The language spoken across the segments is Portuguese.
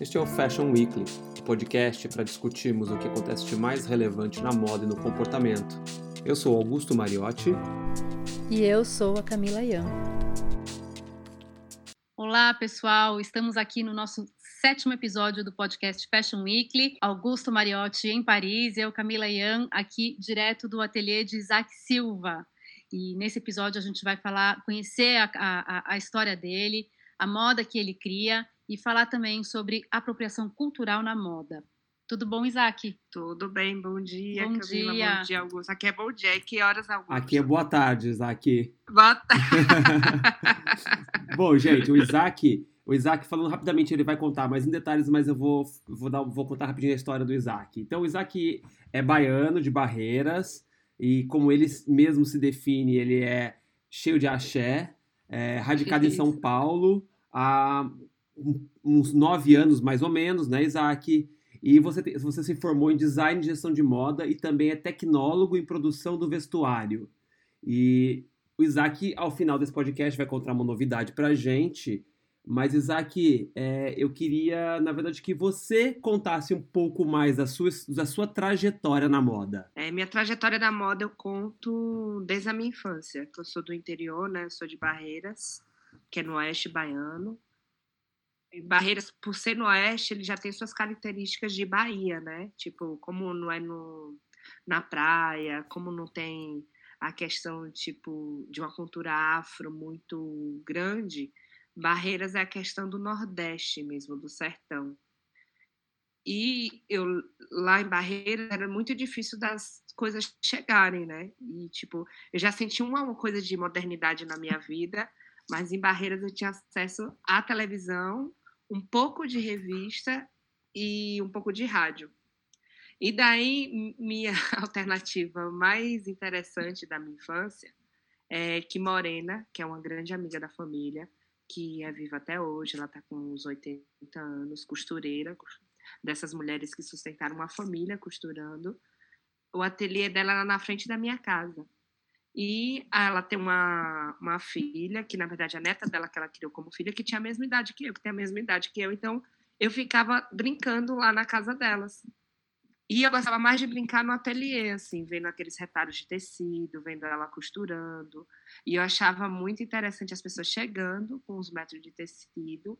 Este é o Fashion Weekly, o um podcast para discutirmos o que acontece de mais relevante na moda e no comportamento. Eu sou Augusto Mariotti. E eu sou a Camila Ian. Olá, pessoal! Estamos aqui no nosso sétimo episódio do podcast Fashion Weekly. Augusto Mariotti em Paris e eu, Camila Ian, aqui direto do ateliê de Isaac Silva. E nesse episódio a gente vai falar, conhecer a, a, a história dele, a moda que ele cria e falar também sobre apropriação cultural na moda. Tudo bom, Isaac? Tudo bem, bom dia, bom Camila, dia. bom dia, Augusto. Aqui é bom dia, e que horas, Augusto? Aqui é boa tarde, Isaac. Boa tarde. bom, gente, o Isaac, o Isaac falando rapidamente, ele vai contar mais em detalhes, mas eu vou, vou, dar, vou contar rapidinho a história do Isaac. Então, o Isaac é baiano, de Barreiras, e como ele mesmo se define, ele é cheio de axé, é, radicado em São Paulo há uns nove anos mais ou menos, né, Isaac? E você, te, você se formou em design e gestão de moda e também é tecnólogo em produção do vestuário. E o Isaac, ao final desse podcast, vai contar uma novidade pra gente. Mas, Isaac, é, eu queria, na verdade, que você contasse um pouco mais da sua, da sua trajetória na moda. É, minha trajetória na moda eu conto desde a minha infância, eu sou do interior, né? Eu sou de Barreiras, que é no oeste baiano. Barreiras, por ser no oeste, ele já tem suas características de Bahia, né? Tipo, como não é no, na praia, como não tem a questão, tipo, de uma cultura afro muito grande, Barreiras é a questão do Nordeste mesmo, do sertão. E eu, lá em Barreiras, era muito difícil das coisas chegarem, né? E, tipo, eu já senti uma, coisa de modernidade na minha vida, mas em Barreiras eu tinha acesso à televisão, um pouco de revista e um pouco de rádio. E daí, minha alternativa mais interessante da minha infância é que Morena, que é uma grande amiga da família, que é viva até hoje, ela está com uns 80 anos, costureira, dessas mulheres que sustentaram uma família costurando. O ateliê dela era na frente da minha casa. E ela tem uma, uma filha, que na verdade a neta dela que ela criou como filha, que tinha a mesma idade que eu, que tem a mesma idade que eu. Então eu ficava brincando lá na casa delas. E eu gostava mais de brincar no ateliê, assim, vendo aqueles retalhos de tecido, vendo ela costurando. E eu achava muito interessante as pessoas chegando com os metros de tecido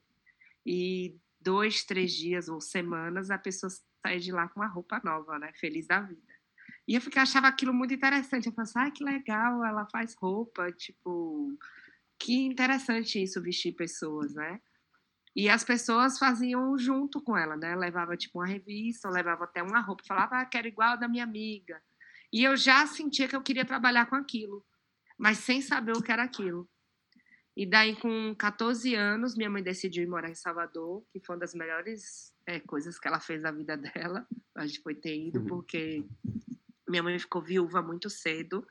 e dois, três dias ou semanas a pessoa sair de lá com uma roupa nova, né? Feliz da vida. E eu ficava, achava aquilo muito interessante. Eu falava assim, ah, que legal, ela faz roupa, tipo, que interessante isso, vestir pessoas, né? E as pessoas faziam junto com ela, né? Levava, tipo, uma revista, levava até uma roupa, falava, ah, quero igual da minha amiga. E eu já sentia que eu queria trabalhar com aquilo, mas sem saber o que era aquilo. E daí, com 14 anos, minha mãe decidiu ir morar em Salvador, que foi uma das melhores é, coisas que ela fez na vida dela. A gente foi ter ido, porque minha mãe ficou viúva muito cedo.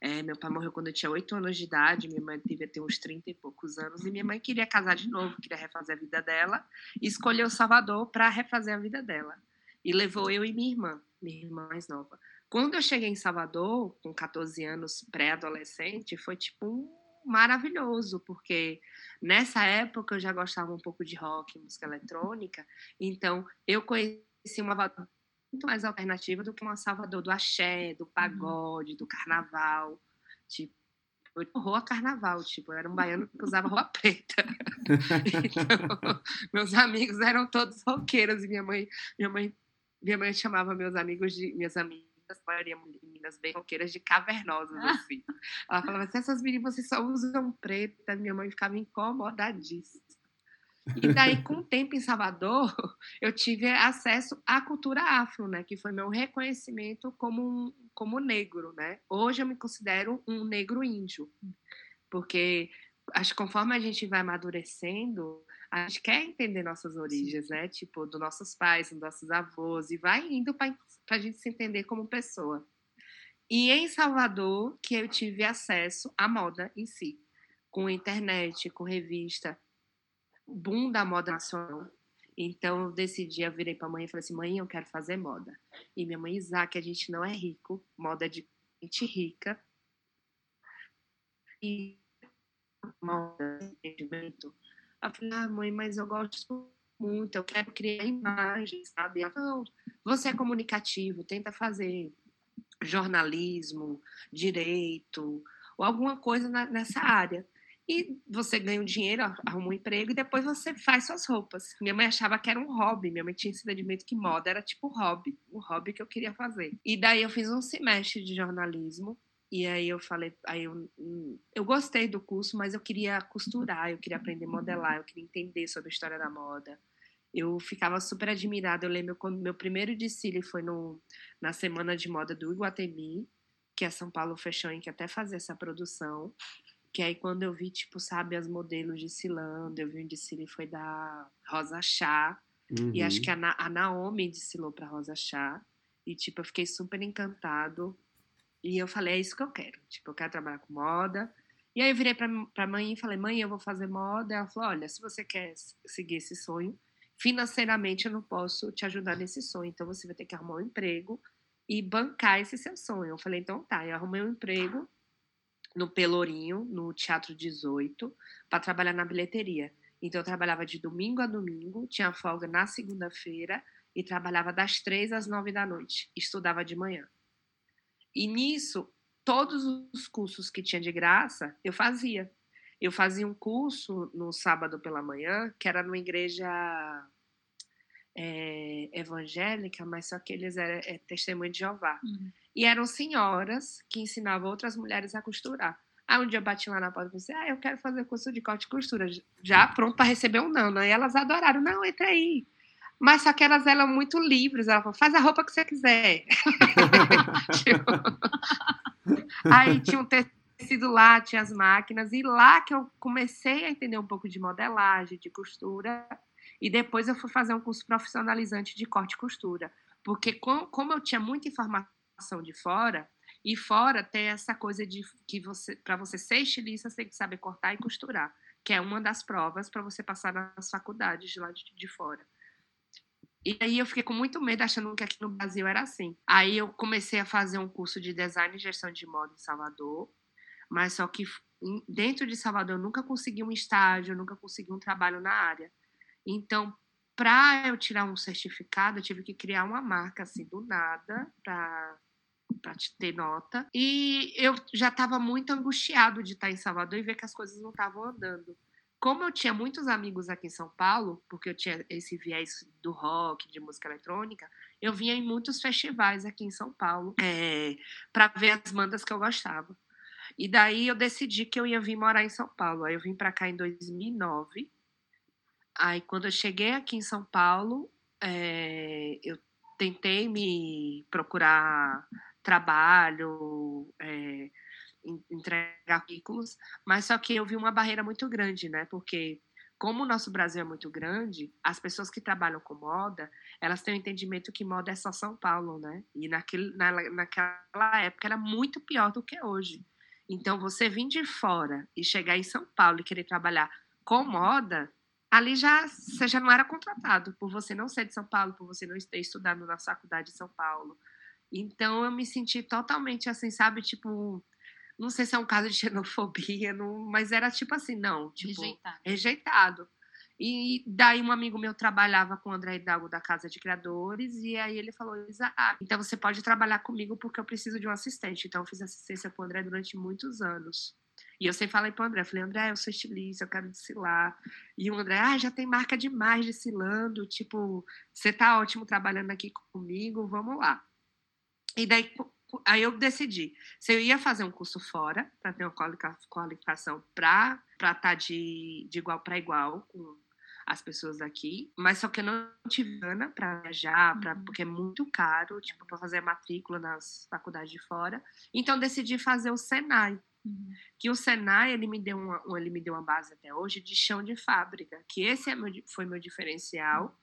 É, meu pai morreu quando eu tinha 8 anos de idade, minha mãe devia ter uns 30 e poucos anos, e minha mãe queria casar de novo, queria refazer a vida dela, e escolheu Salvador para refazer a vida dela. E levou eu e minha irmã, minha irmã mais nova. Quando eu cheguei em Salvador, com 14 anos, pré-adolescente, foi tipo maravilhoso, porque nessa época eu já gostava um pouco de rock, música eletrônica, então eu conheci uma muito mais alternativa do que uma Salvador do axé, do pagode, do carnaval. Tipo, eu horror a carnaval, tipo, eu era um baiano que usava roupa preta. então, meus amigos eram todos roqueiros e minha mãe, minha mãe, minha mãe chamava meus amigos de minhas amigas, maioria meninas bem roqueiras de cavernosas assim. Ela falava assim, essas meninas vocês só usam preta, minha mãe ficava incomodadíssima. E daí, com o tempo em Salvador, eu tive acesso à cultura afro, né? Que foi meu reconhecimento como, como negro, né? Hoje eu me considero um negro índio, porque acho que conforme a gente vai amadurecendo, a gente quer entender nossas origens, né? Tipo, dos nossos pais, dos nossos avós, e vai indo para a gente se entender como pessoa. E em Salvador, que eu tive acesso à moda em si, com internet, com revista, boom da moda nacional. Então eu decidi, eu virei para a mãe e falei assim: mãe, eu quero fazer moda. E minha mãe, Isaac, a gente não é rico, moda é de gente rica. E moda, entendimento. Eu falei: ah, mãe, mas eu gosto muito, eu quero criar imagens, sabe? Não, você é comunicativo, tenta fazer jornalismo, direito, ou alguma coisa nessa área. E você ganha um dinheiro, arruma um emprego e depois você faz suas roupas. Minha mãe achava que era um hobby. Minha mãe tinha ensinamento que moda era tipo hobby, o hobby que eu queria fazer. E daí eu fiz um semestre de jornalismo. E aí eu falei, aí eu, eu gostei do curso, mas eu queria costurar, eu queria aprender a modelar, eu queria entender sobre a história da moda. Eu ficava super admirada. Eu lembro quando meu primeiro desfile foi no, na semana de moda do Iguatemi, que é São Paulo Fashion, que até fazia essa produção. Que aí quando eu vi, tipo, sabe, as modelos desfilando, eu vi um desfile foi da Rosa Chá. Uhum. E acho que a, Na a Naomi desfilou pra Rosa Chá. E, tipo, eu fiquei super encantado. E eu falei, é isso que eu quero. Tipo, eu quero trabalhar com moda. E aí eu virei pra, pra mãe e falei, mãe, eu vou fazer moda. Ela falou, olha, se você quer seguir esse sonho, financeiramente eu não posso te ajudar nesse sonho. Então você vai ter que arrumar um emprego e bancar esse seu sonho. Eu falei, então tá. Eu arrumei um emprego no Pelourinho, no Teatro 18, para trabalhar na bilheteria. Então eu trabalhava de domingo a domingo, tinha folga na segunda-feira e trabalhava das três às nove da noite. Estudava de manhã. E nisso, todos os cursos que tinha de graça, eu fazia. Eu fazia um curso no sábado pela manhã, que era numa igreja é, evangélica, mas só que eles eram é, testemunho de Jeová. Uhum. E eram senhoras que ensinavam outras mulheres a costurar. Aí um dia eu bati lá na porta e falei assim, ah, eu quero fazer curso de corte e costura. Já pronto para receber um não, né? E elas adoraram, não, entra aí. Mas só que elas eram muito livres. Ela falou, faz a roupa que você quiser. tipo... Aí tinha um tecido lá, tinha as máquinas. E lá que eu comecei a entender um pouco de modelagem, de costura. E depois eu fui fazer um curso profissionalizante de corte e costura. Porque como eu tinha muita informação de fora, e fora tem essa coisa de que você, para você ser estilista, você tem que saber cortar e costurar, que é uma das provas para você passar nas faculdades de lá de, de fora. E aí eu fiquei com muito medo, achando que aqui no Brasil era assim. Aí eu comecei a fazer um curso de design e gestão de moda em Salvador, mas só que dentro de Salvador eu nunca consegui um estágio, nunca consegui um trabalho na área. Então, para eu tirar um certificado, eu tive que criar uma marca assim do nada para para ter nota. E eu já estava muito angustiado de estar em Salvador e ver que as coisas não estavam andando. Como eu tinha muitos amigos aqui em São Paulo, porque eu tinha esse viés do rock, de música eletrônica, eu vinha em muitos festivais aqui em São Paulo é, para ver as bandas que eu gostava. E daí eu decidi que eu ia vir morar em São Paulo. Aí eu vim para cá em 2009 Aí, quando eu cheguei aqui em São Paulo, é, eu tentei me procurar trabalho, é, entregar currículos, mas só que eu vi uma barreira muito grande, né? Porque como o nosso Brasil é muito grande, as pessoas que trabalham com moda, elas têm o entendimento que moda é só São Paulo, né? E naquele, na, naquela época era muito pior do que hoje. Então, você vir de fora e chegar em São Paulo e querer trabalhar com moda, ali já você já não era contratado por você não ser de São Paulo, por você não ter estudado na faculdade de São Paulo. Então eu me senti totalmente assim, sabe, tipo, não sei se é um caso de xenofobia, não, mas era tipo assim, não, tipo, rejeitado. rejeitado. E daí um amigo meu trabalhava com o André Hidalgo da Casa de Criadores, e aí ele falou, ah, então você pode trabalhar comigo porque eu preciso de um assistente. Então eu fiz assistência com o André durante muitos anos. E eu sempre falei para o André, falei, André, eu sou estilista, eu quero desfilar. E o André, ah, já tem marca demais desfilando, tipo, você tá ótimo trabalhando aqui comigo, vamos lá. E daí, aí eu decidi, se eu ia fazer um curso fora, para ter uma qualificação para estar tá de, de igual para igual com as pessoas daqui, mas só que eu não tive grana para viajar, pra, uhum. porque é muito caro, tipo, para fazer a matrícula nas faculdades de fora. Então decidi fazer o Senai, Uhum. Que o Senai ele me deu uma, ele me deu uma base até hoje de chão de fábrica, que esse é meu, foi meu diferencial,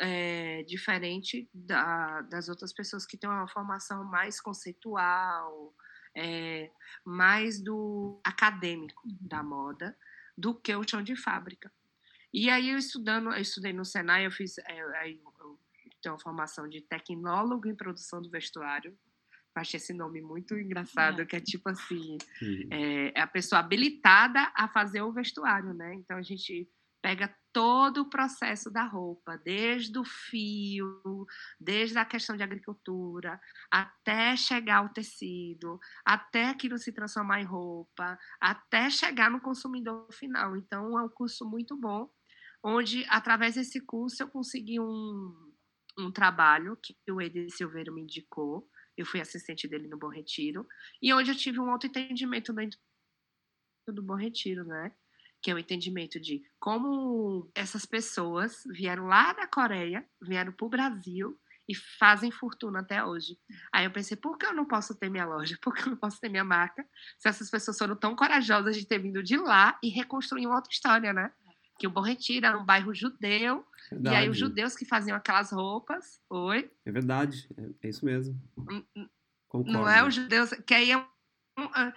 é, diferente da, das outras pessoas que têm uma formação mais conceitual, é, mais do acadêmico uhum. da moda, do que o chão de fábrica. E aí eu estudando, eu estudei no Senai, eu fiz, é, eu tenho uma formação de tecnólogo em produção do vestuário, achei esse nome muito engraçado, é. que é tipo assim, uhum. é, é, a pessoa habilitada a fazer o vestuário, né? Então a gente pega todo o processo da roupa, desde o fio, desde a questão de agricultura, até chegar ao tecido, até aquilo se transformar em roupa, até chegar no consumidor final. Então, é um curso muito bom, onde, através desse curso, eu consegui um, um trabalho que o Eder Silveira me indicou, eu fui assistente dele no Bom Retiro, e onde eu tive um outro entendimento dentro do Bom Retiro, né? Que é o entendimento de como essas pessoas vieram lá da Coreia, vieram para o Brasil e fazem fortuna até hoje. Aí eu pensei, por que eu não posso ter minha loja? Por que eu não posso ter minha marca? Se essas pessoas foram tão corajosas de ter vindo de lá e reconstruir uma outra história, né? Que o Bom Retiro era um bairro judeu, verdade. e aí os judeus que faziam aquelas roupas. Oi? É verdade, é, isso mesmo. Concordo. Não é os judeus, que aí é um, ah,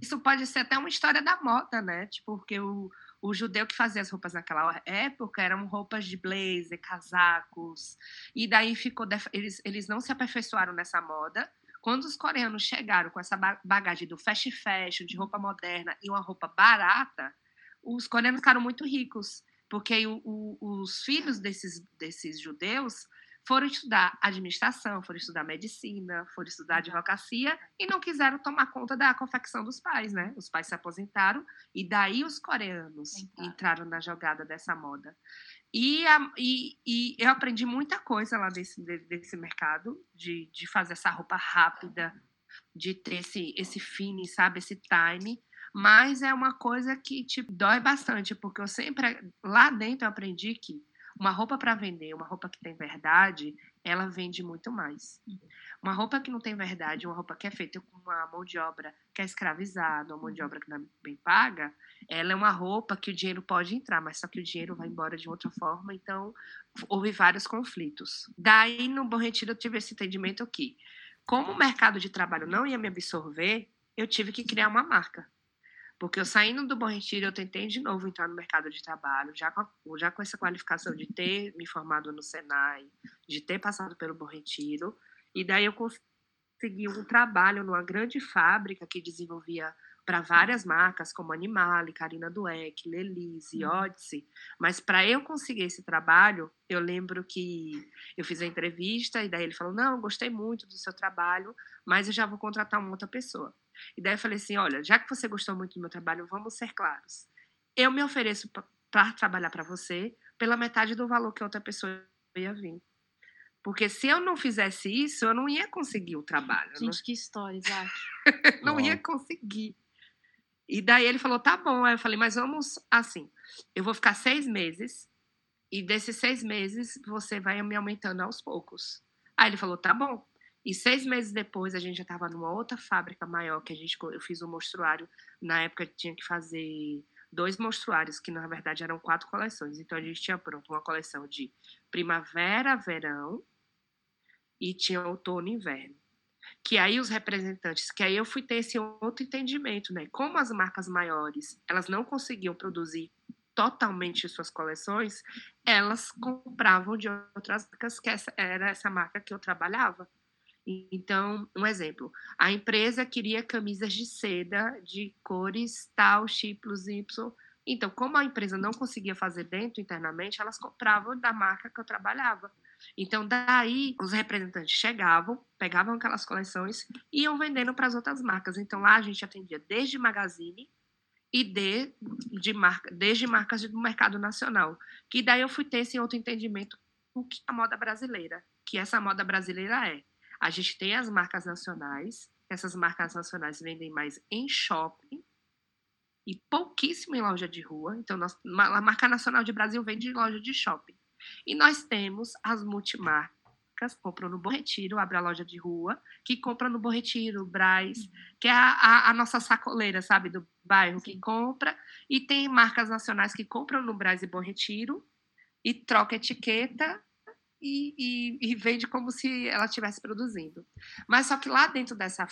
isso pode ser até uma história da moda, né? Tipo, porque o, o judeu que fazia as roupas naquela época eram roupas de blazer, casacos, e daí ficou. Eles, eles não se aperfeiçoaram nessa moda. Quando os coreanos chegaram com essa bagagem do fast fashion, de roupa moderna e uma roupa barata, os coreanos ficaram muito ricos, porque o, o, os filhos desses, desses judeus foram estudar administração, foram estudar medicina, foram estudar advocacia e não quiseram tomar conta da confecção dos pais, né? Os pais se aposentaram e daí os coreanos entraram, entraram na jogada dessa moda. E, a, e, e, eu aprendi muita coisa lá desse, desse mercado, de, de fazer essa roupa rápida, de ter esse, esse feeling, sabe? Esse time. Mas é uma coisa que tipo, dói bastante, porque eu sempre, lá dentro, eu aprendi que uma roupa para vender, uma roupa que tem verdade, ela vende muito mais. Uma roupa que não tem verdade, uma roupa que é feita com uma mão de obra que é escravizada, uma mão de obra que não é bem paga, ela é uma roupa que o dinheiro pode entrar, mas só que o dinheiro vai embora de outra forma, então houve vários conflitos. Daí, no Bom Retiro, eu tive esse entendimento aqui. Como o mercado de trabalho não ia me absorver, eu tive que criar uma marca. Porque eu saindo do Bom Retiro, eu tentei de novo entrar no mercado de trabalho, já com, a, já com essa qualificação de ter me formado no Senai, de ter passado pelo Bom Retiro. E daí eu consegui um trabalho numa grande fábrica que desenvolvia para várias marcas, como Animale, Carina Dueck, Lelise, uhum. Odyssey. Mas para eu conseguir esse trabalho, eu lembro que eu fiz a entrevista e daí ele falou: Não, gostei muito do seu trabalho, mas eu já vou contratar uma outra pessoa. E daí eu falei assim: olha, já que você gostou muito do meu trabalho, vamos ser claros. Eu me ofereço para trabalhar para você pela metade do valor que outra pessoa ia vir. Porque se eu não fizesse isso, eu não ia conseguir o trabalho. Gente, não... que história, Isaac. não ia conseguir. E daí ele falou: tá bom. Aí eu falei: mas vamos assim. Eu vou ficar seis meses. E desses seis meses, você vai me aumentando aos poucos. Aí ele falou: tá bom. E seis meses depois, a gente já estava numa outra fábrica maior, que a gente, eu fiz um mostruário. Na época, tinha que fazer dois mostruários, que na verdade eram quatro coleções. Então, a gente tinha pronto uma coleção de primavera, verão, e tinha outono e inverno. Que aí os representantes, que aí eu fui ter esse outro entendimento, né? Como as marcas maiores, elas não conseguiam produzir totalmente suas coleções, elas compravam de outras marcas, que essa, era essa marca que eu trabalhava. Então, um exemplo, a empresa queria camisas de seda de cores tal, X Y. Então, como a empresa não conseguia fazer dentro internamente, elas compravam da marca que eu trabalhava. Então, daí, os representantes chegavam, pegavam aquelas coleções e iam vendendo para as outras marcas. Então, lá a gente atendia desde magazine e de, de marca, desde marcas do mercado nacional. Que daí eu fui ter esse outro entendimento do que a moda brasileira, que essa moda brasileira é a gente tem as marcas nacionais, essas marcas nacionais vendem mais em shopping e pouquíssimo em loja de rua. Então, nós, a marca nacional de Brasil vende em loja de shopping. E nós temos as multimarcas, compram no Bom Retiro, abre a loja de rua, que compra no Bom Retiro, Braz, que é a, a, a nossa sacoleira, sabe, do bairro, que compra. E tem marcas nacionais que compram no Braz e Bom Retiro e troca etiqueta e, e, e vende como se ela estivesse produzindo. Mas só que lá dentro dessa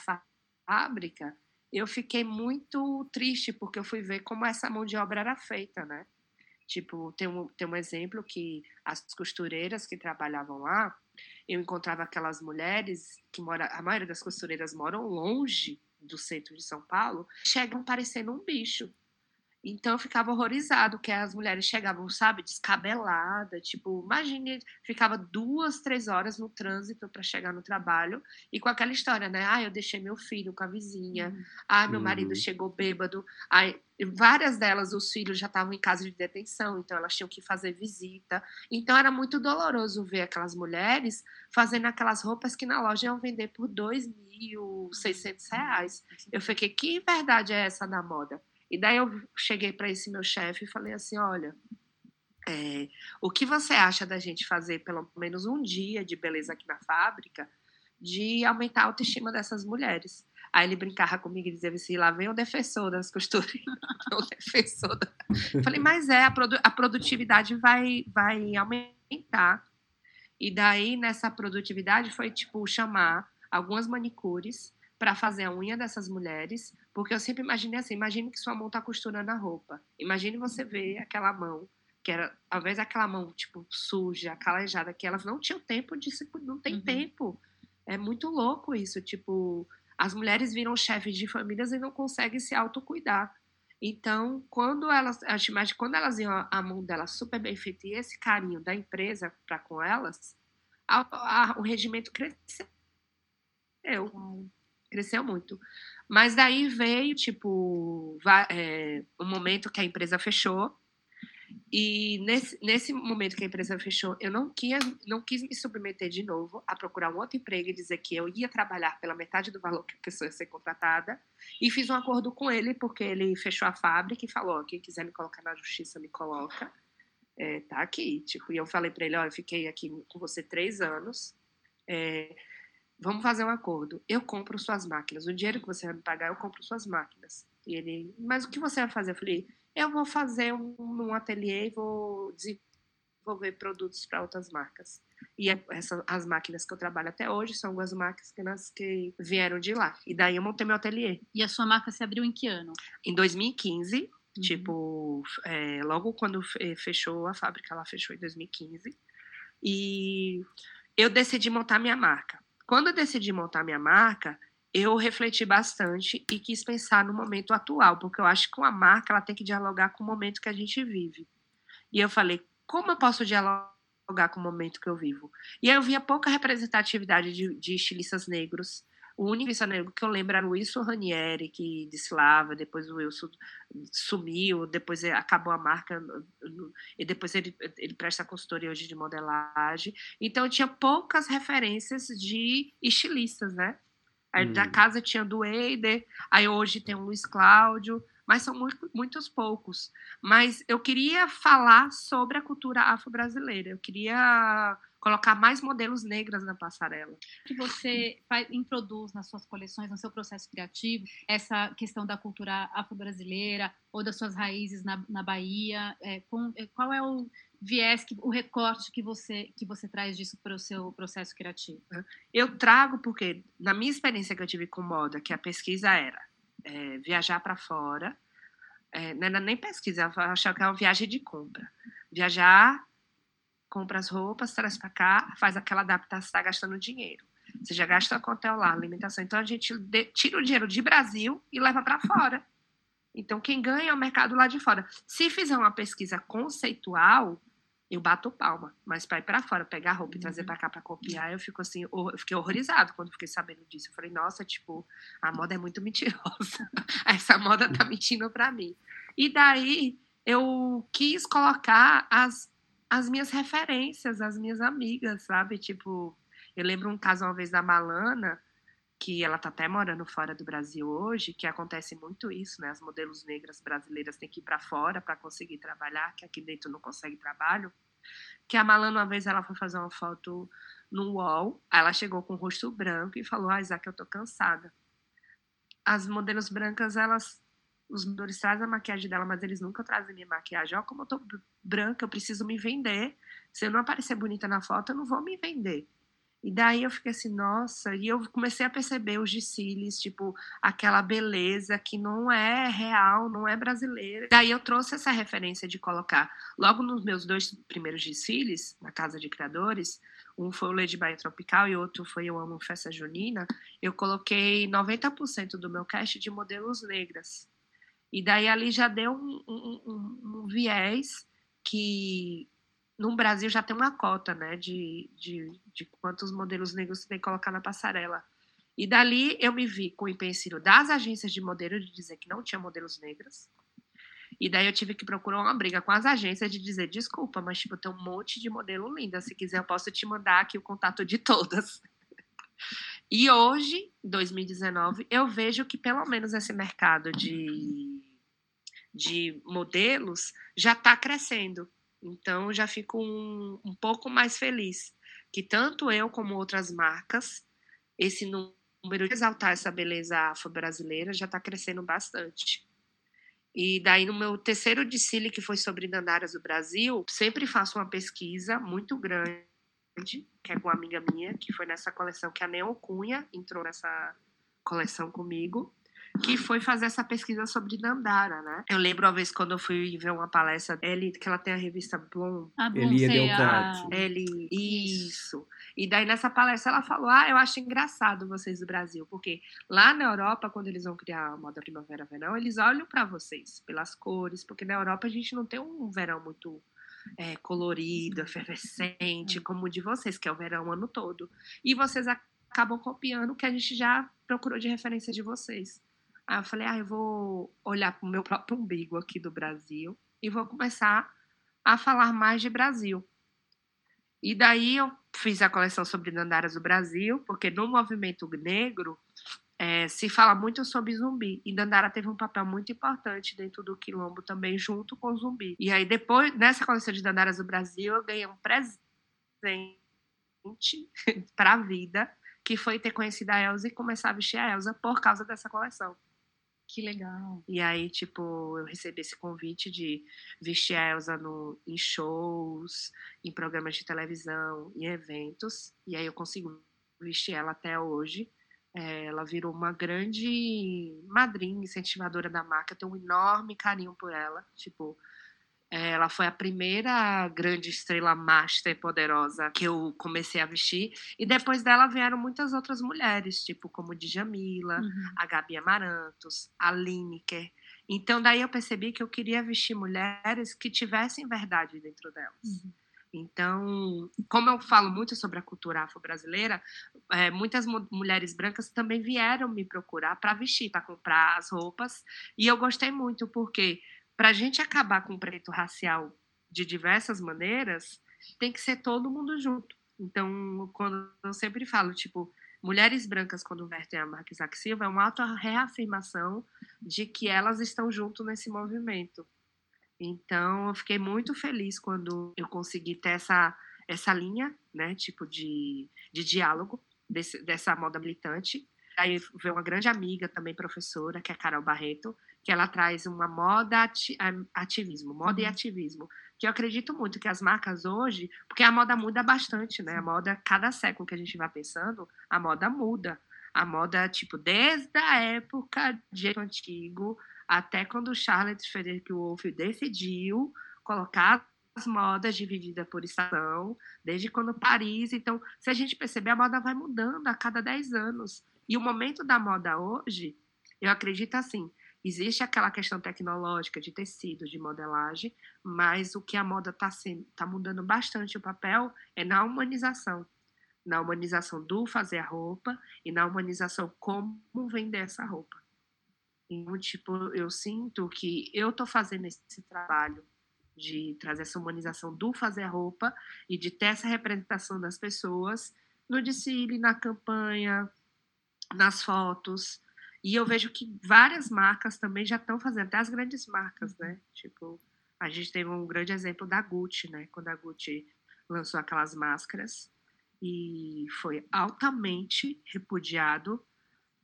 fábrica, eu fiquei muito triste, porque eu fui ver como essa mão de obra era feita, né? Tipo, tem um, tem um exemplo que as costureiras que trabalhavam lá, eu encontrava aquelas mulheres que mora, a maioria das costureiras moram longe do centro de São Paulo, chegam parecendo um bicho. Então eu ficava horrorizado, que as mulheres chegavam, sabe, descabelada, tipo, imagine, ficava duas, três horas no trânsito para chegar no trabalho e com aquela história, né? Ah, eu deixei meu filho com a vizinha, uhum. ah, meu marido uhum. chegou bêbado, aí várias delas, os filhos já estavam em casa de detenção, então elas tinham que fazer visita. Então era muito doloroso ver aquelas mulheres fazendo aquelas roupas que na loja iam vender por dois mil, seiscentos reais. Eu fiquei, que verdade é essa da moda? E daí eu cheguei para esse meu chefe e falei assim: olha, é, o que você acha da gente fazer pelo menos um dia de beleza aqui na fábrica, de aumentar a autoestima dessas mulheres? Aí ele brincava comigo e dizia assim: lá vem o defensor das costureiras, o defensor. Da... Falei, mas é, a, produ a produtividade vai, vai aumentar. E daí, nessa produtividade, foi tipo chamar algumas manicures para fazer a unha dessas mulheres, porque eu sempre imaginei assim, imagine que sua mão está costurando a roupa. Imagine você ver aquela mão, que era, talvez aquela mão, tipo, suja, calejada, que elas não tinham tempo de se, não tem uhum. tempo. É muito louco isso, tipo, as mulheres viram chefes de famílias e não conseguem se autocuidar. Então, quando elas, acho mais quando elas iam a mão delas super bem feita e esse carinho da empresa para com elas, a, a, o regimento cresceu. Cresceu muito. Mas daí veio, tipo, é, momento que a empresa fechou. E nesse, nesse momento que a empresa fechou, eu não quis, não quis me submeter de novo a procurar um outro emprego e dizer que eu ia trabalhar pela metade do valor que a pessoa ia ser contratada. E fiz um acordo com ele, porque ele fechou a fábrica e falou: quem quiser me colocar na justiça, me coloca. É, tá aqui. Tipo, e eu falei para ele: ó, eu fiquei aqui com você três anos. É, vamos fazer um acordo. Eu compro suas máquinas. O dinheiro que você vai me pagar, eu compro suas máquinas. E ele, mas o que você vai fazer? Eu falei, eu vou fazer um, um ateliê e vou desenvolver produtos para outras marcas. E é, essa, as máquinas que eu trabalho até hoje são algumas máquinas que vieram de lá. E daí eu montei meu ateliê. E a sua marca se abriu em que ano? Em 2015. Uhum. Tipo, é, logo quando fechou a fábrica, ela fechou em 2015. E eu decidi montar minha marca. Quando eu decidi montar minha marca, eu refleti bastante e quis pensar no momento atual, porque eu acho que uma marca ela tem que dialogar com o momento que a gente vive. E eu falei, como eu posso dialogar com o momento que eu vivo? E aí eu via pouca representatividade de, de estilistas negros, o único negro que eu lembro era o Wilson Ranieri, que desfilava, depois o Wilson sumiu, depois acabou a marca, e depois ele, ele presta consultoria hoje de modelagem. Então, eu tinha poucas referências de estilistas, né? Aí hum. da casa tinha do Eider, aí hoje tem o Luiz Cláudio, mas são muito, muitos poucos. Mas eu queria falar sobre a cultura afro-brasileira, eu queria colocar mais modelos negras na passarela. Que você faz, introduz nas suas coleções, no seu processo criativo, essa questão da cultura afro-brasileira ou das suas raízes na, na Bahia? É, com, é, qual é o viés, que, o recorte que você que você traz disso para o seu processo criativo? Eu trago porque na minha experiência que eu tive com moda, que a pesquisa era é, viajar para fora, é, não era nem pesquisa, eu achava que era uma viagem de compra. Viajar compra as roupas, traz para cá, faz aquela adaptação, está gastando dinheiro. Você já gasta com hotel lá, alimentação. Então a gente tira o dinheiro de Brasil e leva para fora. Então quem ganha é o mercado lá de fora. Se fizer uma pesquisa conceitual, eu bato palma, mas para ir para fora, pegar roupa e trazer uhum. para cá para copiar, eu fico assim, eu fiquei horrorizado quando fiquei sabendo disso. Eu falei, nossa, tipo, a moda é muito mentirosa. Essa moda tá mentindo para mim. E daí eu quis colocar as as minhas referências, as minhas amigas, sabe? Tipo, eu lembro um caso uma vez da Malana, que ela tá até morando fora do Brasil hoje, que acontece muito isso, né? As modelos negras brasileiras têm que ir para fora para conseguir trabalhar, que aqui dentro não consegue trabalho. Que a Malana, uma vez, ela foi fazer uma foto no UOL, ela chegou com o rosto branco e falou: Ah, Isaac, eu tô cansada. As modelos brancas, elas os vendedores trazem a maquiagem dela, mas eles nunca trazem minha maquiagem. Ó, como eu tô branca, eu preciso me vender. Se eu não aparecer bonita na foto, eu não vou me vender. E daí eu fiquei assim, nossa, e eu comecei a perceber os desfiles, tipo, aquela beleza que não é real, não é brasileira. Daí eu trouxe essa referência de colocar, logo nos meus dois primeiros desfiles, na Casa de Criadores, um foi o Lady Bahia Tropical e outro foi Eu Amo Festa Junina, eu coloquei 90% do meu cast de modelos negras. E daí ali já deu um, um, um, um viés que no Brasil já tem uma cota, né, de, de, de quantos modelos negros você tem que colocar na passarela. E dali eu me vi com o empecilho das agências de modelo de dizer que não tinha modelos negras. E daí eu tive que procurar uma briga com as agências de dizer, desculpa, mas tipo, tem um monte de modelo linda. Se quiser, eu posso te mandar aqui o contato de todas. E hoje, 2019, eu vejo que pelo menos esse mercado de, de modelos já está crescendo. Então, já fico um, um pouco mais feliz que tanto eu como outras marcas, esse número de exaltar essa beleza afro-brasileira já está crescendo bastante. E daí, no meu terceiro desfile, que foi sobre Dandaras do Brasil, sempre faço uma pesquisa muito grande que é com uma amiga minha, que foi nessa coleção que a Neon Cunha entrou nessa coleção comigo, que foi fazer essa pesquisa sobre Dandara, né? Eu lembro uma vez quando eu fui ver uma palestra dele, que ela tem a revista Bloom. Ah, bom, Elia sei, Delcati. a- Ele, isso. E daí nessa palestra ela falou: Ah, eu acho engraçado vocês do Brasil, porque lá na Europa, quando eles vão criar a moda primavera-verão, eles olham para vocês pelas cores, porque na Europa a gente não tem um verão muito é, colorido, efervescente, como o de vocês, que é o verão o ano todo. E vocês acabam copiando o que a gente já procurou de referência de vocês. Aí eu falei, ah, eu vou olhar para o meu próprio umbigo aqui do Brasil e vou começar a falar mais de Brasil. E daí eu fiz a coleção sobre Dandaras do Brasil, porque no movimento negro é, se fala muito sobre zumbi. E Dandara teve um papel muito importante dentro do quilombo também, junto com o zumbi. E aí, depois, nessa coleção de Dandaras do Brasil, eu ganhei um presente para a vida, que foi ter conhecido a Elsa e começar a vestir a Elsa por causa dessa coleção. Que legal. E aí, tipo, eu recebi esse convite de vestir a Elsa no, em shows, em programas de televisão, em eventos. E aí eu consigo vestir ela até hoje. É, ela virou uma grande madrinha, incentivadora da marca. Eu tenho um enorme carinho por ela. Tipo, ela foi a primeira grande estrela master poderosa que eu comecei a vestir. E depois dela vieram muitas outras mulheres, tipo como Djamila, Uhum. a Gabi Amarantos, a Lineker. Então, daí eu percebi que eu queria vestir mulheres que tivessem verdade dentro delas. Uhum. Então, como eu falo muito sobre a cultura afro-brasileira, é, muitas mu- mulheres brancas também vieram me procurar para vestir, para comprar as roupas. E eu gostei muito, porque para a gente acabar com o preto racial de diversas maneiras, tem que ser todo mundo junto. Então, quando eu sempre falo, tipo, mulheres brancas, quando vertem a Isaac Silva, é uma auto-reafirmação de que elas estão junto nesse movimento. Então, eu fiquei muito feliz quando eu consegui ter essa, essa linha, né, tipo de, de diálogo desse, dessa moda militante. Aí veio uma grande amiga, também professora, que é a Carol Barreto, que ela traz uma moda ati ativismo, moda e Uhum. ativismo, que eu acredito muito que as marcas hoje, porque a moda muda bastante, né? A moda, cada século que a gente vai pensando, a moda muda. A moda, tipo, desde a época de antigo até quando Charlotte Frederick Wolff decidiu colocar as modas divididas por estação, desde quando Paris. Então, se a gente perceber, a moda vai mudando a cada 10 anos. E o momento da moda hoje, eu acredito assim, existe aquela questão tecnológica de tecido, de modelagem, mas o que a moda está tá mudando bastante o papel é na humanização. Na humanização do fazer a roupa e na humanização como vender essa roupa. Então, tipo, eu sinto que eu estou fazendo esse trabalho de trazer essa humanização do fazer a roupa e de ter essa representação das pessoas no desfile, na campanha, nas fotos. E eu vejo que várias marcas também já estão fazendo, até as grandes marcas, né? Tipo, a gente teve um grande exemplo da Gucci, né? Quando a Gucci lançou aquelas máscaras e foi altamente repudiado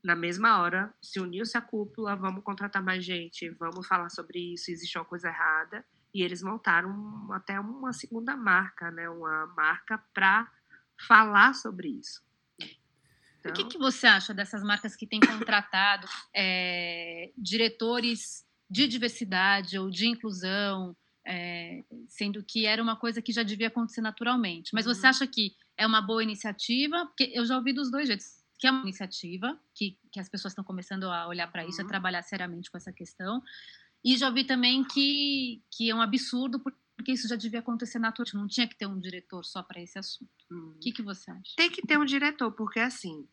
na mesma hora, se uniu-se a cúpula, vamos contratar mais gente, vamos falar sobre isso, existe uma coisa errada. E eles montaram até uma segunda marca, né? Uma marca para falar sobre isso. O que, Então, que você acha dessas marcas que têm contratado é, diretores de diversidade ou de inclusão, é, sendo que era uma coisa que já devia acontecer naturalmente? Mas você Uhum. acha que é uma boa iniciativa? Porque eu já ouvi dos dois jeitos. Que é uma iniciativa, que, que as pessoas estão começando a olhar para isso, a Uhum. trabalhar seriamente com essa questão. E já ouvi também que, que é um absurdo, porque isso já devia acontecer naturalmente, não tinha que ter um diretor só para esse assunto. O Hum. que, que você acha? Tem que ter um diretor, porque assim,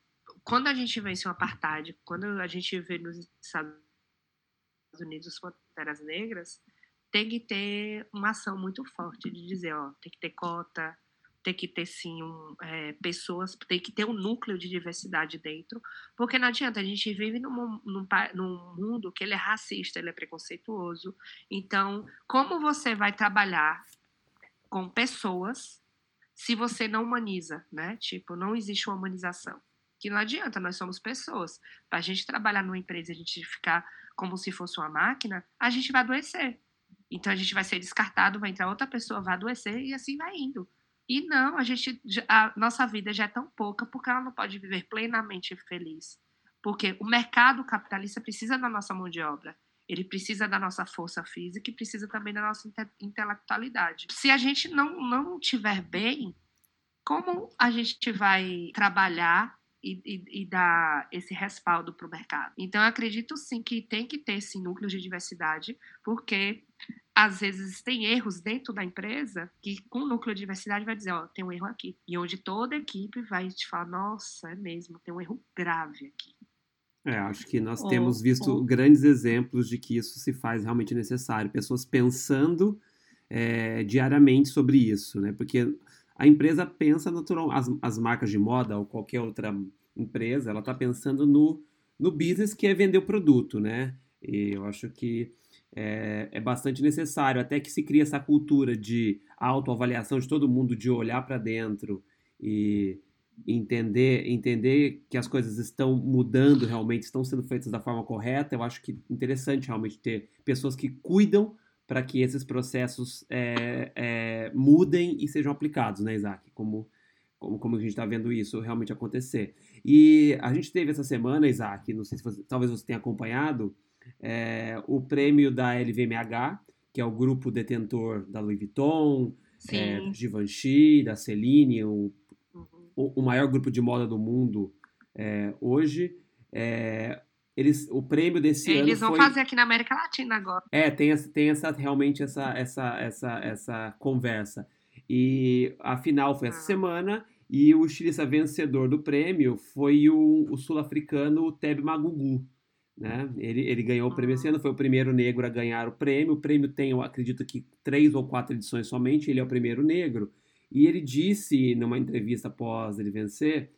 quando a gente vence um apartheid, quando a gente vê nos Estados Unidos as Panteras Negras, tem que ter uma ação muito forte de dizer, ó, tem que ter cota, tem que ter sim um, é, pessoas, tem que ter um núcleo de diversidade dentro, porque não adianta, a gente vive num, num, num mundo que ele é racista, ele é preconceituoso. Então, como você vai trabalhar com pessoas se você não humaniza, né? Tipo, não existe uma humanização. Que não adianta, nós somos pessoas. Para a gente trabalhar numa empresa a gente ficar como se fosse uma máquina, a gente vai adoecer. Então a gente vai ser descartado, vai entrar outra pessoa, vai adoecer e assim vai indo. E não, a gente, a nossa vida já é tão pouca porque ela não pode viver plenamente feliz. Porque o mercado capitalista precisa da nossa mão de obra. Ele precisa da nossa força física e precisa também da nossa inte- intelectualidade. Se a gente não, não tiver bem, como a gente vai trabalhar e, e- e dar esse respaldo para o mercado? Então, eu acredito sim que tem que ter esse núcleo de diversidade, porque às vezes tem erros dentro da empresa que com o núcleo de diversidade vai dizer, ó, tem um erro aqui. E onde toda a equipe vai te falar, nossa, é mesmo, tem um erro grave aqui. É, acho que nós Ô, temos visto ô. grandes exemplos de que isso se faz realmente necessário. Pessoas pensando é, diariamente sobre isso, né? Porque a empresa pensa natural, as, as marcas de moda ou qualquer outra empresa, ela está pensando no, no business que é vender o produto, né? E eu acho que é, é bastante necessário, até que se cria essa cultura de autoavaliação de todo mundo, de olhar para dentro e entender entender que as coisas estão mudando realmente, estão sendo feitas da forma correta. Eu acho que interessante realmente ter pessoas que cuidam para que esses processos é, é, mudem e sejam aplicados, né, Isaac? Como, como, como a gente está vendo isso realmente acontecer. E a gente teve essa semana, Isaac, não sei se você, talvez você tenha acompanhado, é, o prêmio da LVMH, que é o grupo detentor da Louis Vuitton, é, Givenchy, da Celine, o Uhum. o, o maior grupo de moda do mundo é, hoje. É, eles, o prêmio desse ano Eles vão foi... fazer aqui na América Latina agora. É, tem, essa, tem essa, realmente essa, essa, essa, essa conversa. E a final foi essa Ah. semana e o estilista vencedor do prêmio foi o, o sul-africano Teb Magugu. Né? Ele, ele ganhou o prêmio esse Ah. ano, foi o primeiro negro a ganhar o prêmio. O prêmio tem, eu acredito que, três ou quatro edições somente, ele é o primeiro negro. E ele disse, numa entrevista após ele vencer,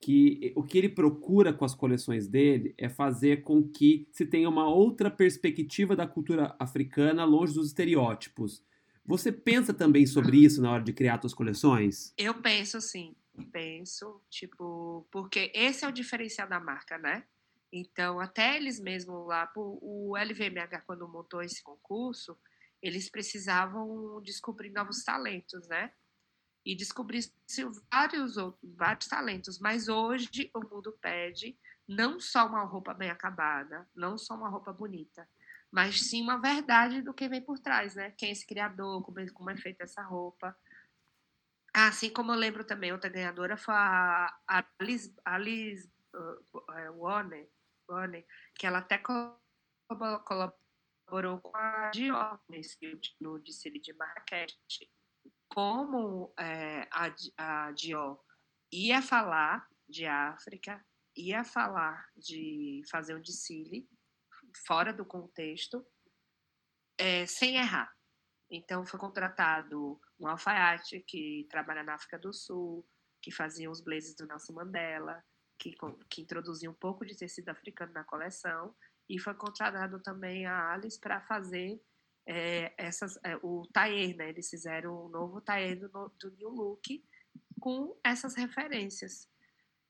que o que ele procura com as coleções dele é fazer com que se tenha uma outra perspectiva da cultura africana longe dos estereótipos. Você pensa também sobre isso na hora de criar suas coleções? Eu penso sim, penso, tipo, porque esse é o diferencial da marca, né? Então, até eles mesmos lá, o LVMH, quando montou esse concurso, eles precisavam descobrir novos talentos, né? E descobrir vários outros, vários talentos. Mas hoje o mundo pede não só uma roupa bem acabada, não só uma roupa bonita, mas sim uma verdade do que vem por trás, né? Quem é esse criador, como é, como é feita essa roupa. Assim como eu lembro também, outra ganhadora foi a Alice, uh, é, Warner, Que ela até co- colaborou com a nesse no desfile de Marrakech. Como é, a, a Dior ia falar de África, ia falar de fazer um desfile fora do contexto, é, sem errar. Então foi contratado um alfaiate que trabalha na África do Sul, que fazia os blazers do Nelson Mandela, que, que introduzia um pouco de tecido africano na coleção, e foi contratado também a Alice para fazer é, essas, é, o tailleur, né? Eles fizeram o novo tailleur do, do New Look com essas referências.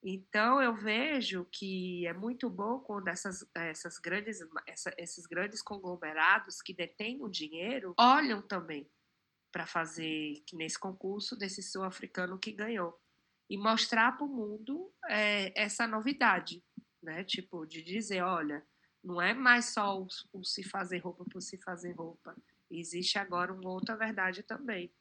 Então eu vejo que é muito bom quando essas, essas grandes, essa- esses grandes conglomerados que detêm o dinheiro olham também para fazer nesse concurso desse sul-africano que ganhou e mostrar para o mundo é, essa novidade, né? Tipo de dizer, olha, não é mais só o, o se fazer roupa por se fazer roupa, existe agora uma outra verdade também.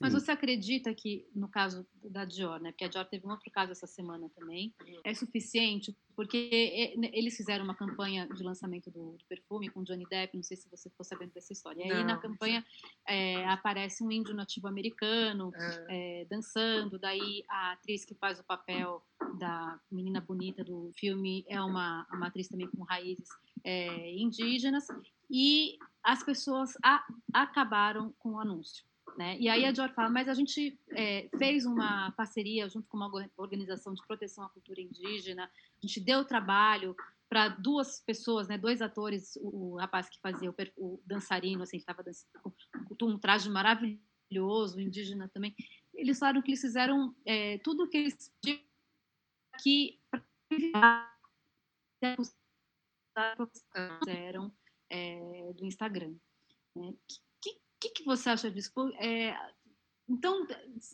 Mas Sim. você acredita que, no caso da Dior, né? Porque a Dior teve um outro caso essa semana também, é suficiente? Porque e- ne- eles fizeram uma campanha de lançamento do, do perfume com Johnny Depp, não sei se você ficou sabendo dessa história. E aí na Não. campanha é, aparece um índio nativo americano Ah, é, dançando, daí a atriz que faz o papel da menina bonita do filme é uma, uma atriz também com raízes é, indígenas, e as pessoas a- acabaram com o anúncio. Né? E aí a Dior fala, mas a gente é, fez uma parceria junto com uma orga- organização de proteção à cultura indígena, a gente deu trabalho para duas pessoas, né, dois atores, o, o rapaz que fazia o, o dançarino, assim, que estava dançando com, um traje maravilhoso, indígena também, eles falaram que eles fizeram é, tudo o que eles pediam que fizeram é, do Instagram. O que, que, você acha disso? É, então,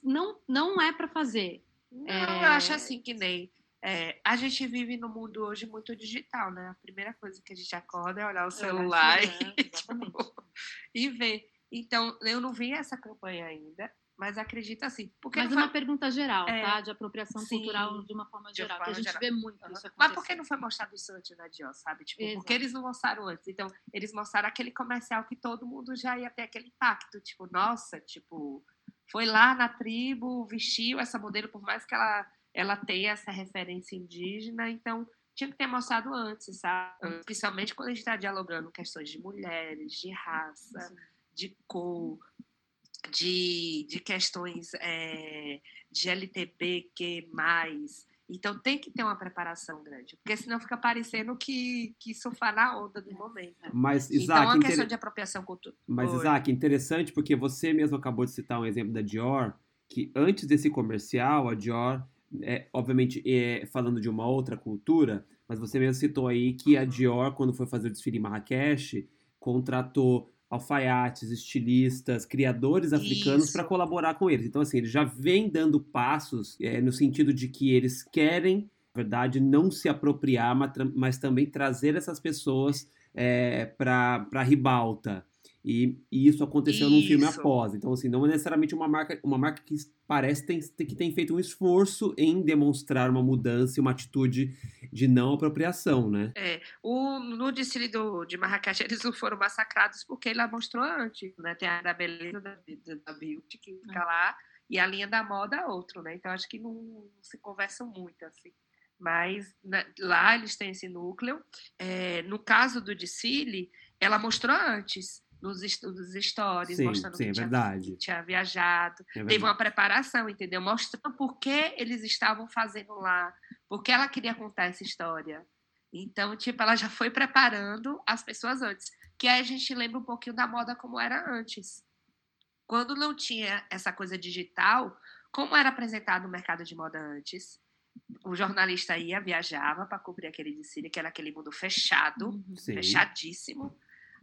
não, não é para fazer. Não, É. eu acho assim que nem. é, a gente vive no mundo hoje muito digital, né? A primeira coisa que a gente acorda é olhar o celular e, tipo, e ver. Então, eu não vi essa campanha ainda, mas acredito assim. Porque Mas uma foi- pergunta geral, É, tá? De apropriação sim, cultural de uma forma geral. forma que a gente geral. vê muito Aham. isso acontecer. Mas por que não foi mostrado isso antes na Dior, sabe? Tipo, Exato. porque eles não mostraram antes. Então, eles mostraram aquele comercial que todo mundo já ia ter aquele impacto. Tipo, nossa, tipo, foi lá na tribo, vestiu essa modelo, por mais que ela, ela tenha essa referência indígena, então tinha que ter mostrado antes, sabe? Principalmente quando a gente está dialogando questões de mulheres, de raça, Sim. de cor, de, de questões é, de LTBQ+. Então tem que ter uma preparação grande, porque senão fica parecendo que, que surfar na onda do momento. Mas, então é Isaac, uma inter- questão de apropriação cultural. Mas. Isaac, interessante porque você mesmo acabou de citar um exemplo da Dior, que antes desse comercial, a Dior, é, obviamente, é, falando de uma outra cultura, mas você mesmo citou aí que a Dior, quando foi fazer o desfile em Marrakech, contratou alfaiates, estilistas, criadores africanos para colaborar com eles. Então, assim, eles já vêm dando passos é, no sentido de que eles querem, na verdade, não se apropriar, mas, mas também trazer essas pessoas é, para a ribalta. E, e isso aconteceu num filme Isso. após. Então, assim, não é necessariamente uma marca, uma marca que parece tem, que tem feito um esforço em demonstrar uma mudança e uma atitude de não apropriação, né? É, o, no desfile do, de Marrakech, eles não foram massacrados porque ele mostrou antes, né? Tem a da beleza da, da, da beauty que fica lá e a linha da moda outro, né? Então acho que não, se conversam muito assim. Mas né, lá eles têm esse núcleo. É, no caso do desfile, ela mostrou antes nos, nos stories, Sim, mostrando sim, que é tinha, verdade. tinha viajado. É Teve uma preparação, entendeu? Mostrando por que eles estavam fazendo lá, por que ela queria contar essa história. Então, tipo, ela já foi preparando as pessoas antes. Que aí a gente lembra um pouquinho da moda como era antes. Quando não tinha essa coisa digital, como era apresentado o mercado de moda antes? O jornalista ia, viajava para cobrir aquele desfile, que era aquele mundo fechado Uhum. Sim. fechadíssimo.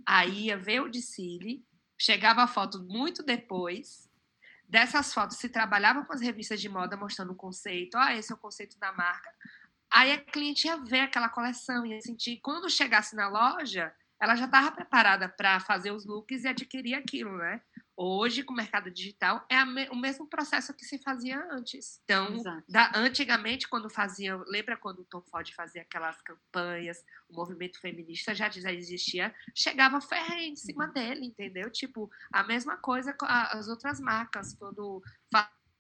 Aí ia ver o desfile, chegava a foto muito depois. Dessas fotos se trabalhava com as revistas de moda mostrando o conceito. Ah, esse é o conceito da marca. Aí a cliente ia ver aquela coleção, ia sentir. Quando chegasse na loja, ela já estava preparada para fazer os looks e adquirir aquilo, né? Hoje, com o mercado digital, é me- o mesmo processo que se fazia antes. Então, da- antigamente, quando faziam. Lembra quando o Tom Ford fazia aquelas campanhas, o movimento feminista já já existia, chegava ferrenho em cima dele, entendeu? Tipo, a mesma coisa com a- as outras marcas, quando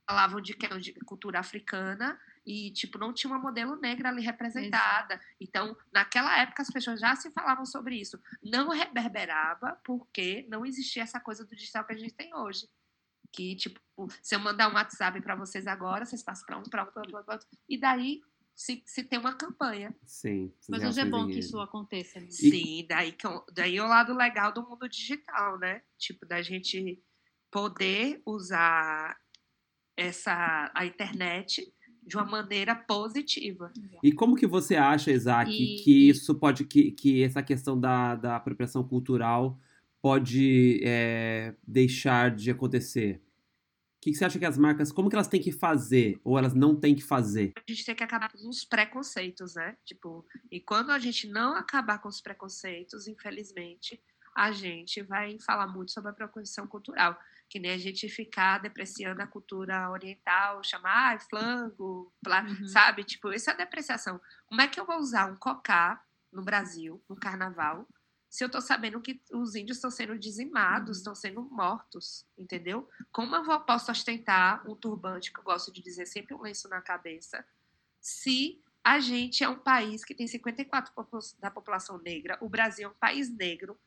falavam de, que- de cultura africana e, tipo, não tinha uma modelo negra ali representada. Então, naquela época, as pessoas já se falavam sobre isso. Não reverberava, porque não existia essa coisa do digital que a gente tem hoje. Que, tipo, se eu mandar um WhatsApp para vocês agora, vocês passam para um, para outro, para outro, e daí se, se tem uma campanha. Sim. Mas hoje é bom em que isso aconteça. né? Sim, daí, que o- daí é o lado legal do mundo digital, né? Tipo, da gente poder usar essa a internet de uma maneira positiva. E como que você acha, Isaac, E- que isso pode, que, que essa questão da, da apropriação cultural pode é, deixar de acontecer? O que, que você acha que as marcas, como que elas têm que fazer ou elas não têm que fazer? A gente tem que acabar com os preconceitos, né? Tipo, e quando a gente não acabar com os preconceitos, infelizmente, a gente vai falar muito sobre a preocupação cultural. Que nem a gente ficar depreciando a cultura oriental, chamar ah, flango, plá, uhum. sabe? Tipo, isso é depreciação. Como é que eu vou usar um cocá no Brasil, no carnaval, se eu estou sabendo que os índios estão sendo dizimados, uhum. estão sendo mortos, entendeu? Como eu vou, posso ostentar um turbante, que eu gosto de dizer sempre um lenço na cabeça, se a gente é um país que tem 54% da população negra, o Brasil é um país negro,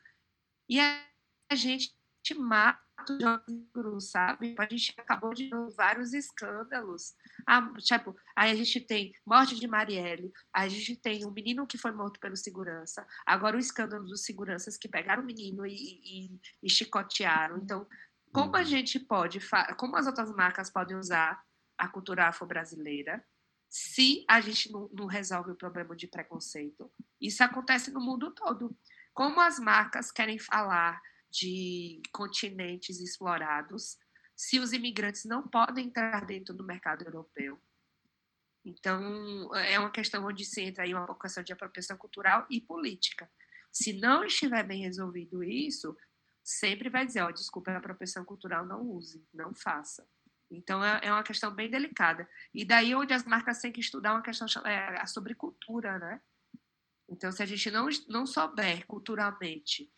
e a gente mata negros, sabe? A gente acabou de ver vários escândalos. Ah, tipo, aí a gente tem morte de Marielle, a gente tem um menino que foi morto pelo segurança, agora o escândalo dos seguranças que pegaram o menino e, e, e chicotearam. Então, como a uhum. gente pode, como as outras marcas podem usar a cultura afro-brasileira se a gente não, não resolve o problema de preconceito. Isso acontece no mundo todo. Como as marcas querem falar de continentes explorados se os imigrantes não podem entrar dentro do mercado europeu? Então, é uma questão onde se entra aí uma questão de apropriação cultural e política. Se não estiver bem resolvido isso, sempre vai dizer, ó, oh, desculpa, a apropriação cultural não use, não faça. Então é, é uma questão bem delicada. E daí onde as marcas têm que estudar uma questão é, sobre cultura, né? Então, se a gente não, não souber culturalmente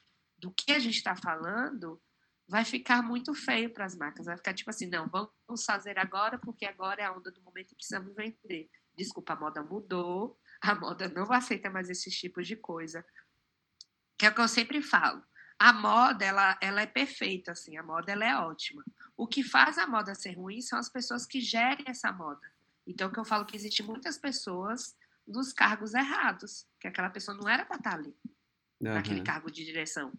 do que a gente está falando, vai ficar muito feio para as marcas. Vai ficar tipo assim, não, vamos fazer agora porque agora é a onda do momento e precisamos vender. Desculpa, a moda mudou, a moda não aceita mais esses tipos de coisa. Que é o que eu sempre falo. A moda, ela, ela é perfeita, assim, a moda ela é ótima. O que faz a moda ser ruim são as pessoas que gerem essa moda. Então, que eu falo que existe muitas pessoas nos cargos errados, que aquela pessoa não era para estar tá ali, uhum. naquele cargo de direção.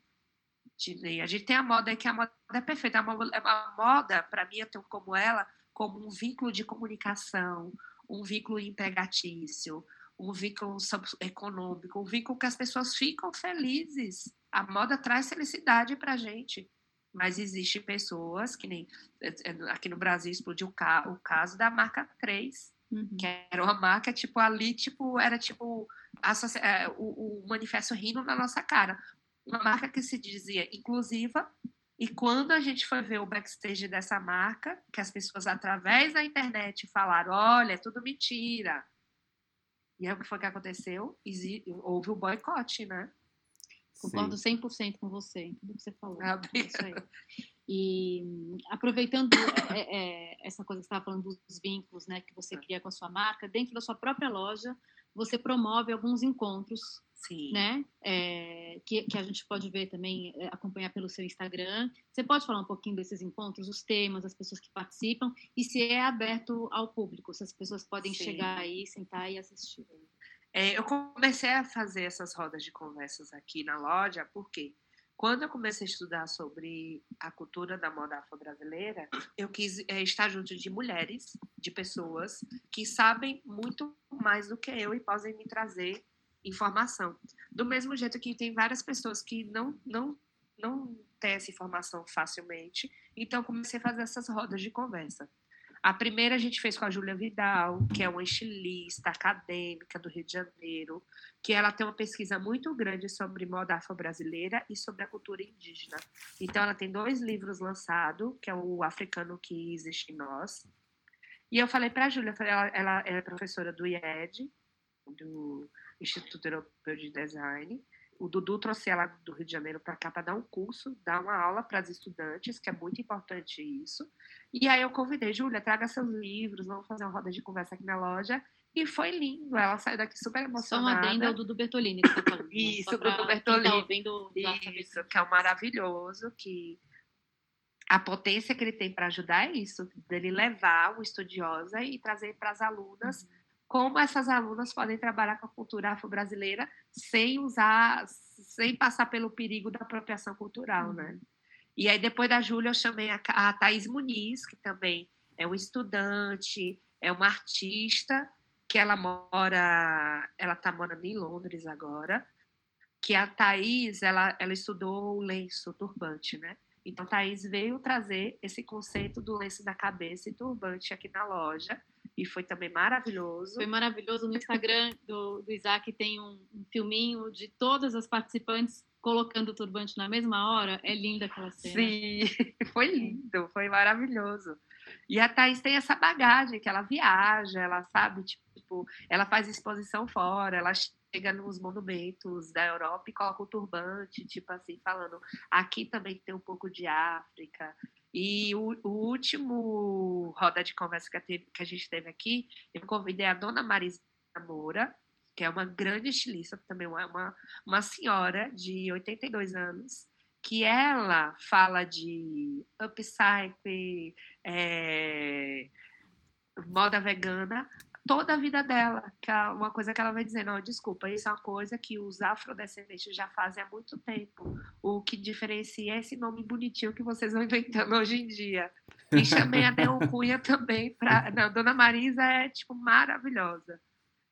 A gente tem a moda que a moda é perfeita. A moda, a moda para mim, eu tenho como ela, como um vínculo de comunicação, um vínculo empregatício, um vínculo econômico, um vínculo que as pessoas ficam felizes. A moda traz felicidade para a gente. Mas existem pessoas que nem é, é, aqui no Brasil explodiu o, caso da marca 3, uhum. que era uma marca tipo ali, tipo, era tipo a, é, o, o manifesto rindo na nossa cara. Uma marca que se dizia inclusiva, e quando a gente foi ver o backstage dessa marca, que as pessoas através da internet falaram, olha, é tudo mentira. E aí o que foi que aconteceu? Houve o boicote, né? Concordo 100% com você, em tudo que você falou. Ah, é e aproveitando é, é, essa coisa que você estava falando dos vínculos né, que você cria com a sua marca, dentro da sua própria loja, você promove alguns encontros, Sim. né? É, que, que a gente pode ver também, é, acompanhar pelo seu Instagram. Você pode falar um pouquinho desses encontros, os temas, as pessoas que participam, e se é aberto ao público, se as pessoas podem Sim. chegar aí, sentar e assistir. É, eu comecei a fazer essas rodas de conversas aqui na loja, porque quando eu comecei a estudar sobre a cultura da moda afro-brasileira, eu quis é, estar junto de mulheres, de pessoas que sabem muito mais do que eu e podem me trazer informação. Do mesmo jeito que tem várias pessoas que não, não, não têm essa informação facilmente, então comecei a fazer essas rodas de conversa. A primeira a gente fez com a Júlia Vidal, que é uma estilista acadêmica do Rio de Janeiro, que ela tem uma pesquisa muito grande sobre moda afro-brasileira e sobre a cultura indígena. Então, ela tem dois livros lançados, que é o Africano que Existe em Nós. E eu falei para a Júlia, ela, ela é professora do IED, do Instituto Europeu de Design, o Dudu trouxe ela do Rio de Janeiro para cá para dar um curso, dar uma aula para as estudantes, que é muito importante isso. E aí eu convidei, Júlia, traga seus livros, vamos fazer uma roda de conversa aqui na loja. E foi lindo, ela saiu daqui super emocionada. Só uma adenda ao Dudu Bertolini que tá falando. Né? Isso, Dudu Bertolini. Tá isso, que é o um maravilhoso, que a potência que ele tem para ajudar é isso, dele levar o estudiosa e trazer para as alunas uhum como essas alunas podem trabalhar com a cultura afro-brasileira sem usar, sem passar pelo perigo da apropriação cultural, né? Uhum. E aí, depois da Júlia, eu chamei a, a Thaís Muniz, que também é uma estudante, é uma artista, que ela mora, ela está morando em Londres agora, que a Thaís, ela, ela estudou o lenço, turbante, né? Então, Thaís veio trazer esse conceito do lenço da cabeça e turbante aqui na loja, e foi também maravilhoso. Foi maravilhoso. No Instagram do, do Isaac tem um, um filminho de todas as participantes colocando o turbante na mesma hora. É linda aquela cena. Sim, foi lindo, foi maravilhoso. E a Thaís tem essa bagagem que ela viaja, ela sabe, tipo, ela faz exposição fora, ela chega nos monumentos da Europa e coloca o turbante, tipo assim, falando, aqui também tem um pouco de África. E o, o último roda de conversa que a, que a gente teve aqui, eu convidei a dona Marisa Moura, que é uma grande estilista, também uma, uma senhora de 82 anos, que ela fala de upcycle, é, moda vegana, toda a vida dela. Que é uma coisa que ela vai dizer, não, desculpa, isso é uma coisa que os afrodescendentes já fazem há muito tempo. O que diferencia é esse nome bonitinho que vocês vão inventando hoje em dia. E chamei a Neon Cunha também para. Dona Marisa é tipo maravilhosa.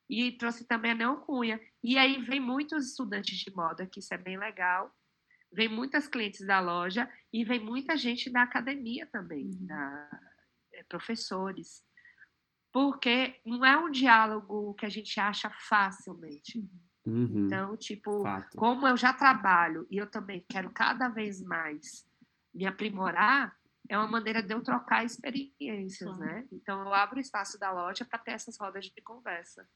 E trouxe também a Neon Cunha. E aí vem muitos estudantes de moda, que isso é bem legal vem muitas clientes da loja e vem muita gente da academia também, uhum. da, é, professores. Porque não é um diálogo que a gente acha facilmente. Uhum. Então, tipo, Fato. como eu já trabalho e eu também quero cada vez mais me aprimorar, é uma maneira de eu trocar experiências, uhum. né? Então, eu abro o espaço da loja para ter essas rodas de conversa.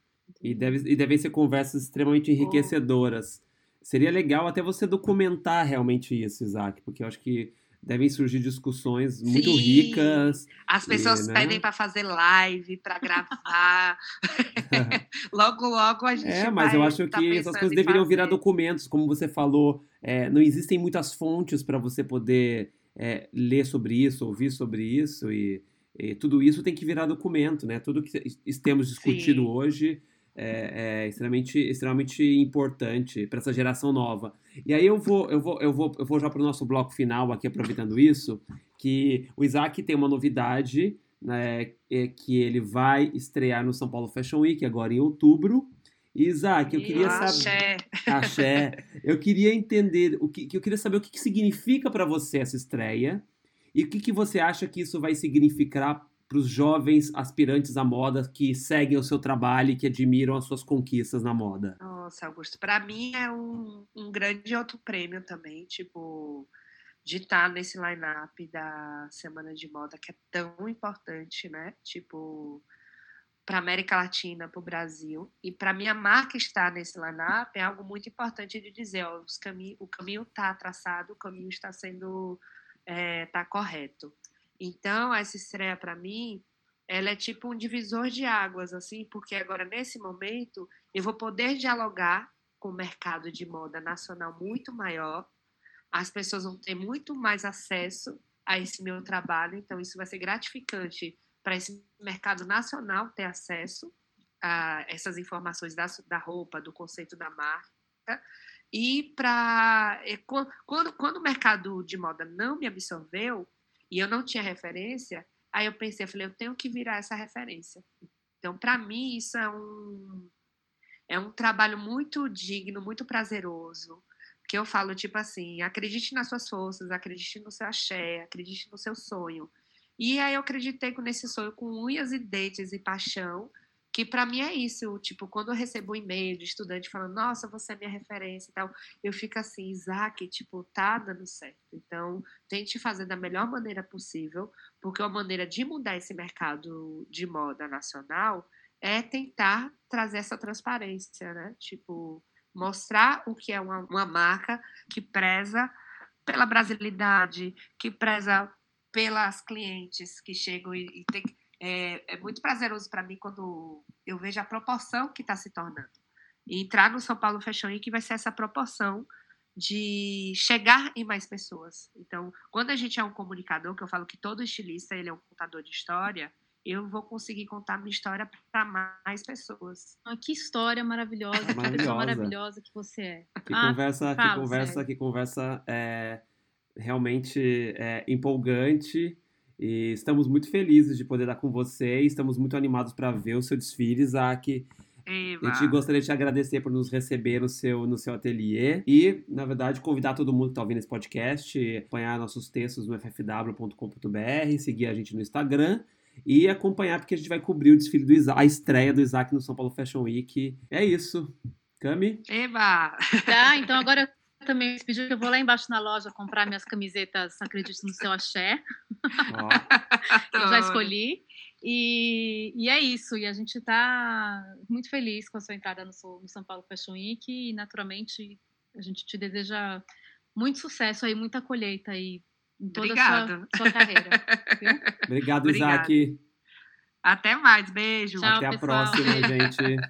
E, deve, e devem ser conversas extremamente enriquecedoras. Seria legal até você documentar realmente isso, Isaac, porque eu acho que devem surgir discussões muito Sim. ricas. As pessoas e, né? pedem para fazer live, para gravar. logo, logo a gente É, mas eu acho tá que essas coisas deveriam virar fazer. documentos, como você falou. é, não existem muitas fontes para você poder é, ler sobre isso, ouvir sobre isso, e, e tudo isso tem que virar documento, né? Tudo que temos discutido Sim. hoje é, é extremamente, extremamente importante para essa geração nova. E aí eu vou, eu vou, eu vou, eu vou já para o nosso bloco final aqui, aproveitando isso, que o Isaac tem uma novidade, né, é que ele vai estrear no São Paulo Fashion Week agora em outubro. Isaac, eu queria saber. Axé. Axé. Eu queria entender o que, que eu queria saber o que, que significa para você essa estreia e o que, que você acha que isso vai significar para os jovens aspirantes à moda que seguem o seu trabalho e que admiram as suas conquistas na moda. Nossa, Augusto, para mim é um, um grande outro prêmio também, tipo, de estar nesse line-up da Semana de Moda, que é tão importante, né? Tipo, para América Latina, para o Brasil. E para minha marca estar nesse line-up é algo muito importante de dizer, ó, os cami o caminho está traçado, o caminho está sendo, é, tá correto. Então, essa estreia para mim, ela é tipo um divisor de águas, assim, porque agora, nesse momento, eu vou poder dialogar com o mercado de moda nacional muito maior, as pessoas vão ter muito mais acesso a esse meu trabalho, então isso vai ser gratificante para esse mercado nacional ter acesso a essas informações da, da roupa, do conceito da marca, e para quando, quando o mercado de moda não me absorveu e eu não tinha referência, aí eu pensei, eu falei, eu tenho que virar essa referência. Então, para mim, isso é um é um trabalho muito digno, muito prazeroso, que eu falo tipo assim, acredite nas suas forças, acredite no seu axé, acredite no seu sonho. E aí eu acreditei nesse sonho com unhas e dentes e paixão, que para mim é isso, tipo, quando eu recebo um e-mail de estudante falando, nossa, você é minha referência e tal, eu fico assim, Isaac, tipo, tá dando certo. Então, tente fazer da melhor maneira possível, porque uma maneira de mudar esse mercado de moda nacional é tentar trazer essa transparência, né? Tipo, mostrar o que é uma, uma marca que preza pela brasilidade, que preza pelas clientes que chegam e, e tem é, é, muito prazeroso para mim quando eu vejo a proporção que está se tornando. E entrar no São Paulo Fashion Week vai ser essa proporção de chegar em mais pessoas. Então, quando a gente é um comunicador, que eu falo que todo estilista ele é um contador de história, eu vou conseguir contar minha história para mais pessoas. Ah, que história maravilhosa, que Maravilhosa. pessoa maravilhosa que você é. Que Ah, conversa, que conversa, sério. que conversa é, realmente é, empolgante. E estamos muito felizes de poder estar com você. e Estamos muito animados para ver o seu desfile, Isaac. Eva. Eu te gostaria de te agradecer por nos receber no seu, no seu ateliê e, na verdade, convidar todo mundo que está ouvindo esse podcast, acompanhar nossos textos no ffw.com.br, seguir a gente no Instagram e acompanhar porque a gente vai cobrir o desfile do Isaac, a estreia do Isaac no São Paulo Fashion Week. É isso. Cami? Eva! Tá, então agora eu também se pediu que eu vou lá embaixo na loja comprar minhas camisetas Acredito no Seu Axé. Ó, eu já escolhi. E, e é isso. E a gente está muito feliz com a sua entrada no, no São Paulo Fashion Week. E, naturalmente, a gente te deseja muito sucesso aí, muita colheita aí em toda Obrigada. a sua, sua carreira. Obrigado, Obrigada. Isaac. Até mais, beijo. Tchau, Até a pessoal. próxima, gente.